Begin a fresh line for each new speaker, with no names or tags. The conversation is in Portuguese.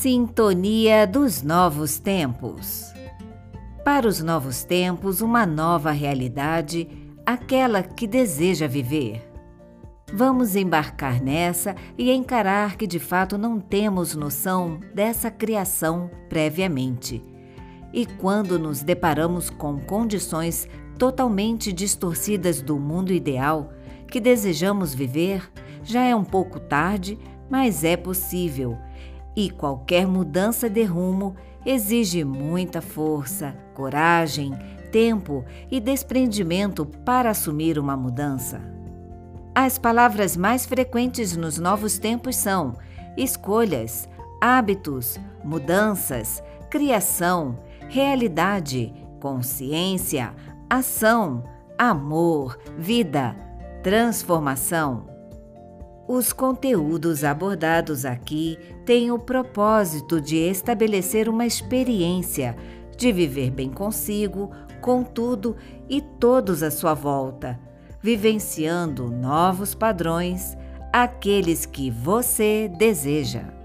Sintonia dos Novos Tempos. Para os novos tempos, uma nova realidade, aquela que deseja viver. Vamos embarcar nessa e encarar que de fato não temos noção dessa criação previamente. E quando nos deparamos com condições totalmente distorcidas do mundo ideal que desejamos viver, já é um pouco tarde, mas é possível e qualquer mudança de rumo exige muita força, coragem, tempo e desprendimento para assumir uma mudança. As palavras mais frequentes nos novos tempos são escolhas, hábitos, mudanças, criação, realidade, consciência, ação, amor, vida, transformação. Os conteúdos abordados aqui têm o propósito de estabelecer uma experiência de viver bem consigo, com tudo e todos à sua volta, vivenciando novos padrões, aqueles que você deseja.